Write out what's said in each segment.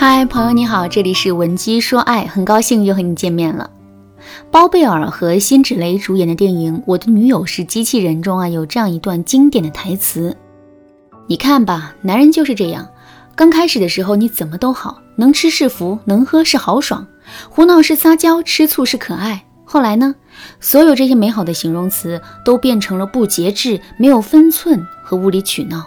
嗨，朋友你好，这里是文姬说爱，很高兴又和你见面了。包贝尔和辛芷蕾主演的电影《我的女友是机器人》中啊，有这样一段经典的台词：“你看吧，男人就是这样，刚开始的时候你怎么都好，能吃是福，能喝是豪爽，胡闹是撒娇，吃醋是可爱。后来呢，所有这些美好的形容词都变成了不节制、没有分寸和无理取闹。”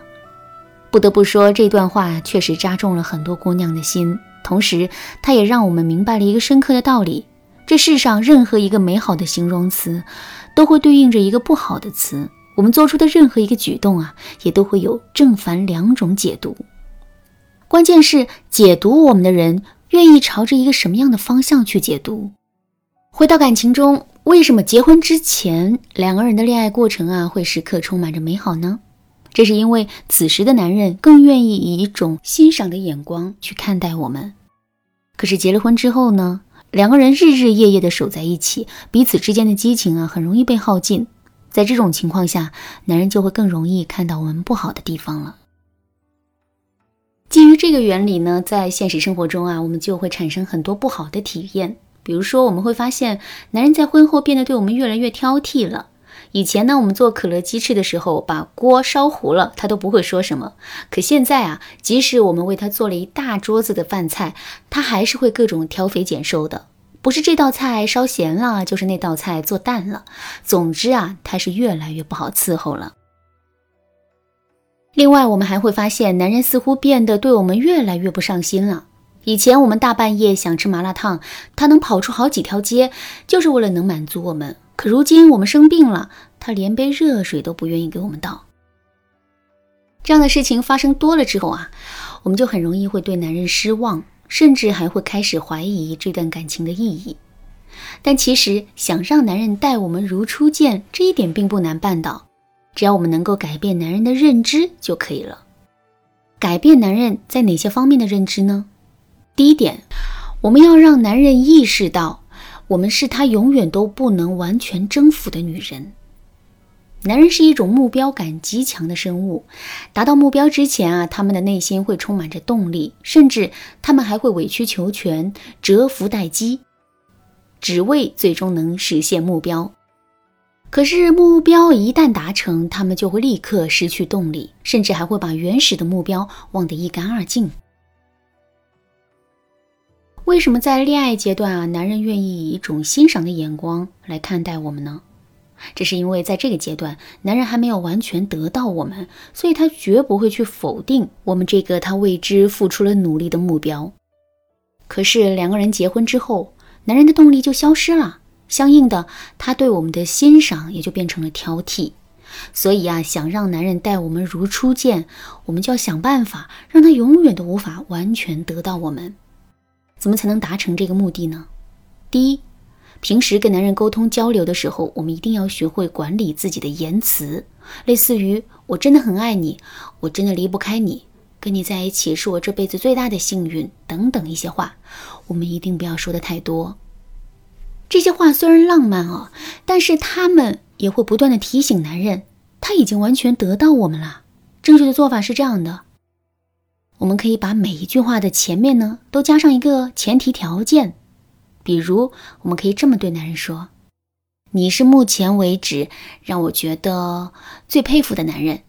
不得不说，这段话确实扎中了很多姑娘的心，同时，它也让我们明白了一个深刻的道理：这世上任何一个美好的形容词，都会对应着一个不好的词。我们做出的任何一个举动啊，也都会有正反两种解读。关键是解读我们的人愿意朝着一个什么样的方向去解读。回到感情中，为什么结婚之前两个人的恋爱过程啊，会时刻充满着美好呢？这是因为此时的男人更愿意以一种欣赏的眼光去看待我们。可是结了婚之后呢，两个人日日夜夜的守在一起，彼此之间的激情啊，很容易被耗尽。在这种情况下，男人就会更容易看到我们不好的地方了。基于这个原理呢，在现实生活中啊，我们就会产生很多不好的体验。比如说，我们会发现男人在婚后变得对我们越来越挑剔了。以前呢，我们做可乐鸡翅的时候，把锅烧糊了，他都不会说什么。可现在啊，即使我们为他做了一大桌子的饭菜，他还是会各种挑肥拣瘦的。不是这道菜烧咸了，就是那道菜做淡了。总之啊，他是越来越不好伺候了。另外，我们还会发现，男人似乎变得对我们越来越不上心了。以前我们大半夜想吃麻辣烫，他能跑出好几条街，就是为了能满足我们。如今我们生病了，他连杯热水都不愿意给我们倒。这样的事情发生多了之后啊，我们就很容易会对男人失望，甚至还会开始怀疑这段感情的意义。但其实想让男人待我们如初见，这一点并不难办到，只要我们能够改变男人的认知就可以了。改变男人在哪些方面的认知呢？第一点，我们要让男人意识到。我们是他永远都不能完全征服的女人。男人是一种目标感极强的生物，达到目标之前啊，他们的内心会充满着动力，甚至他们还会委曲求全、蛰伏待机，只为最终能实现目标。可是目标一旦达成，他们就会立刻失去动力，甚至还会把原始的目标忘得一干二净。为什么在恋爱阶段啊，男人愿意以一种欣赏的眼光来看待我们呢？这是因为在这个阶段，男人还没有完全得到我们，所以他绝不会去否定我们这个他为之付出了努力的目标。可是两个人结婚之后，男人的动力就消失了，相应的，他对我们的欣赏也就变成了挑剔。所以啊，想让男人待我们如初见，我们就要想办法让他永远都无法完全得到我们。怎么才能达成这个目的呢？第一，平时跟男人沟通交流的时候，我们一定要学会管理自己的言辞，类似于“我真的很爱你”“我真的离不开你”“跟你在一起是我这辈子最大的幸运”等等一些话，我们一定不要说的太多。这些话虽然浪漫哦，但是他们也会不断的提醒男人，他已经完全得到我们了。正确的做法是这样的。我们可以把每一句话的前面呢，都加上一个前提条件，比如，我们可以这么对男人说：“你是目前为止让我觉得最佩服的男人。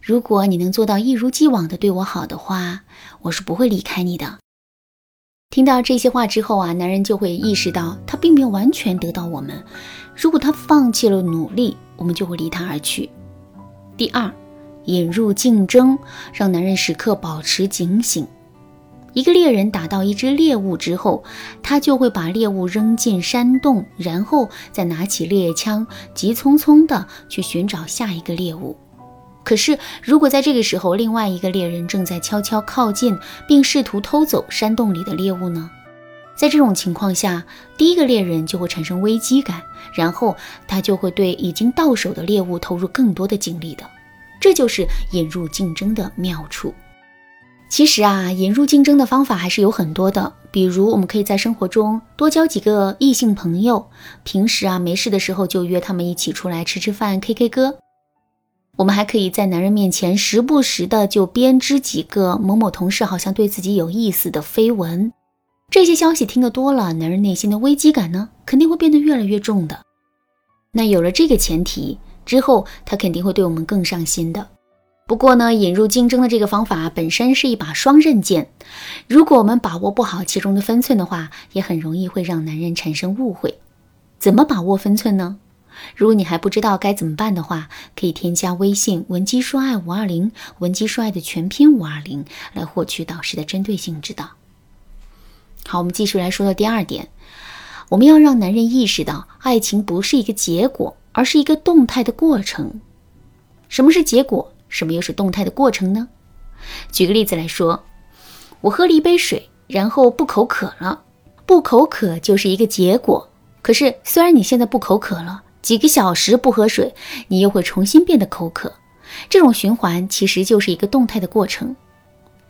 如果你能做到一如既往的对我好的话，我是不会离开你的。”听到这些话之后啊，男人就会意识到他并没有完全得到我们。如果他放弃了努力，我们就会离他而去。第二。引入竞争，让男人时刻保持警醒。一个猎人打到一只猎物之后，他就会把猎物扔进山洞，然后再拿起猎枪，急匆匆地去寻找下一个猎物。可是，如果在这个时候，另外一个猎人正在悄悄靠近，并试图偷走山洞里的猎物呢？在这种情况下，第一个猎人就会产生危机感，然后他就会对已经到手的猎物投入更多的精力的。这就是引入竞争的妙处。其实啊，引入竞争的方法还是有很多的。比如，我们可以在生活中多交几个异性朋友，平时啊没事的时候就约他们一起出来吃吃饭、K K 歌。我们还可以在男人面前时不时的就编织几个某某同事好像对自己有意思的绯闻。这些消息听得多了，男人内心的危机感呢，肯定会变得越来越重的。那有了这个前提之后，他肯定会对我们更上心的。不过呢，引入竞争的这个方法本身是一把双刃剑，如果我们把握不好其中的分寸的话，也很容易会让男人产生误会。怎么把握分寸呢？如果你还不知道该怎么办的话，可以添加微信文姬说爱五二零，文姬说爱的全拼五二零，来获取导师的针对性指导。好，我们继续来说到第二点，我们要让男人意识到，爱情不是一个结果，而是一个动态的过程。什么是结果？什么又是动态的过程呢？举个例子来说，我喝了一杯水，然后不口渴了，不口渴就是一个结果。可是虽然你现在不口渴了，几个小时不喝水，你又会重新变得口渴。这种循环其实就是一个动态的过程。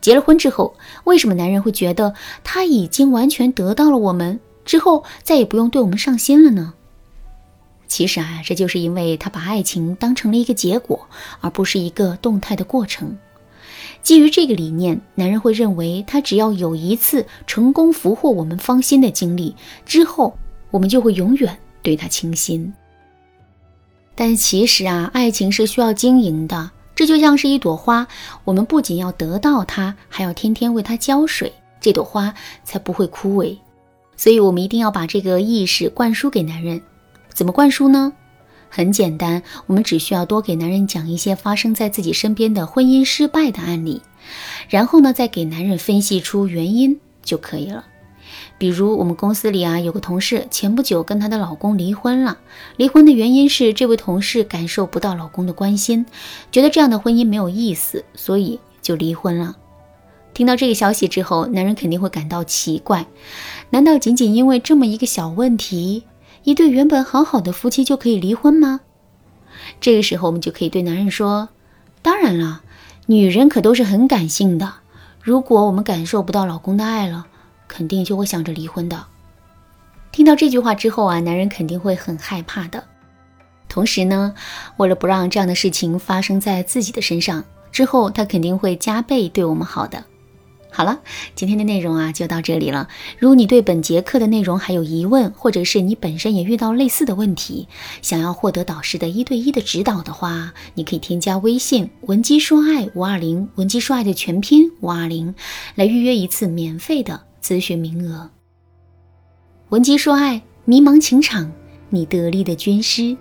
结了婚之后，为什么男人会觉得他已经完全得到了我们之后，再也不用对我们上心了呢？其实啊，这就是因为他把爱情当成了一个结果，而不是一个动态的过程。基于这个理念，男人会认为他只要有一次成功俘获我们芳心的经历之后，我们就会永远对他倾心。但其实啊，爱情是需要经营的，这就像是一朵花，我们不仅要得到它，还要天天为它浇水，这朵花才不会枯萎。所以，我们一定要把这个意识灌输给男人。怎么灌输呢？很简单，我们只需要多给男人讲一些发生在自己身边的婚姻失败的案例，然后呢，再给男人分析出原因就可以了。比如我们公司里啊，有个同事前不久跟她的老公离婚了，离婚的原因是这位同事感受不到老公的关心，觉得这样的婚姻没有意思，所以就离婚了。听到这个消息之后，男人肯定会感到奇怪，难道仅仅因为这么一个小问题？一对原本好好的夫妻就可以离婚吗？这个时候，我们就可以对男人说：“当然了，女人可都是很感性的。如果我们感受不到老公的爱了，肯定就会想着离婚的。”听到这句话之后啊，男人肯定会很害怕的。同时呢，为了不让这样的事情发生在自己的身上，之后他肯定会加倍对我们好的。好了，今天的内容啊就到这里了。如果你对本节课的内容还有疑问，或者是你本身也遇到类似的问题，想要获得导师的一对一的指导的话，你可以添加微信文姬说爱五二零，文姬说爱的全拼五二零，来预约一次免费的咨询名额。文姬说爱，迷茫情场，你得力的军师。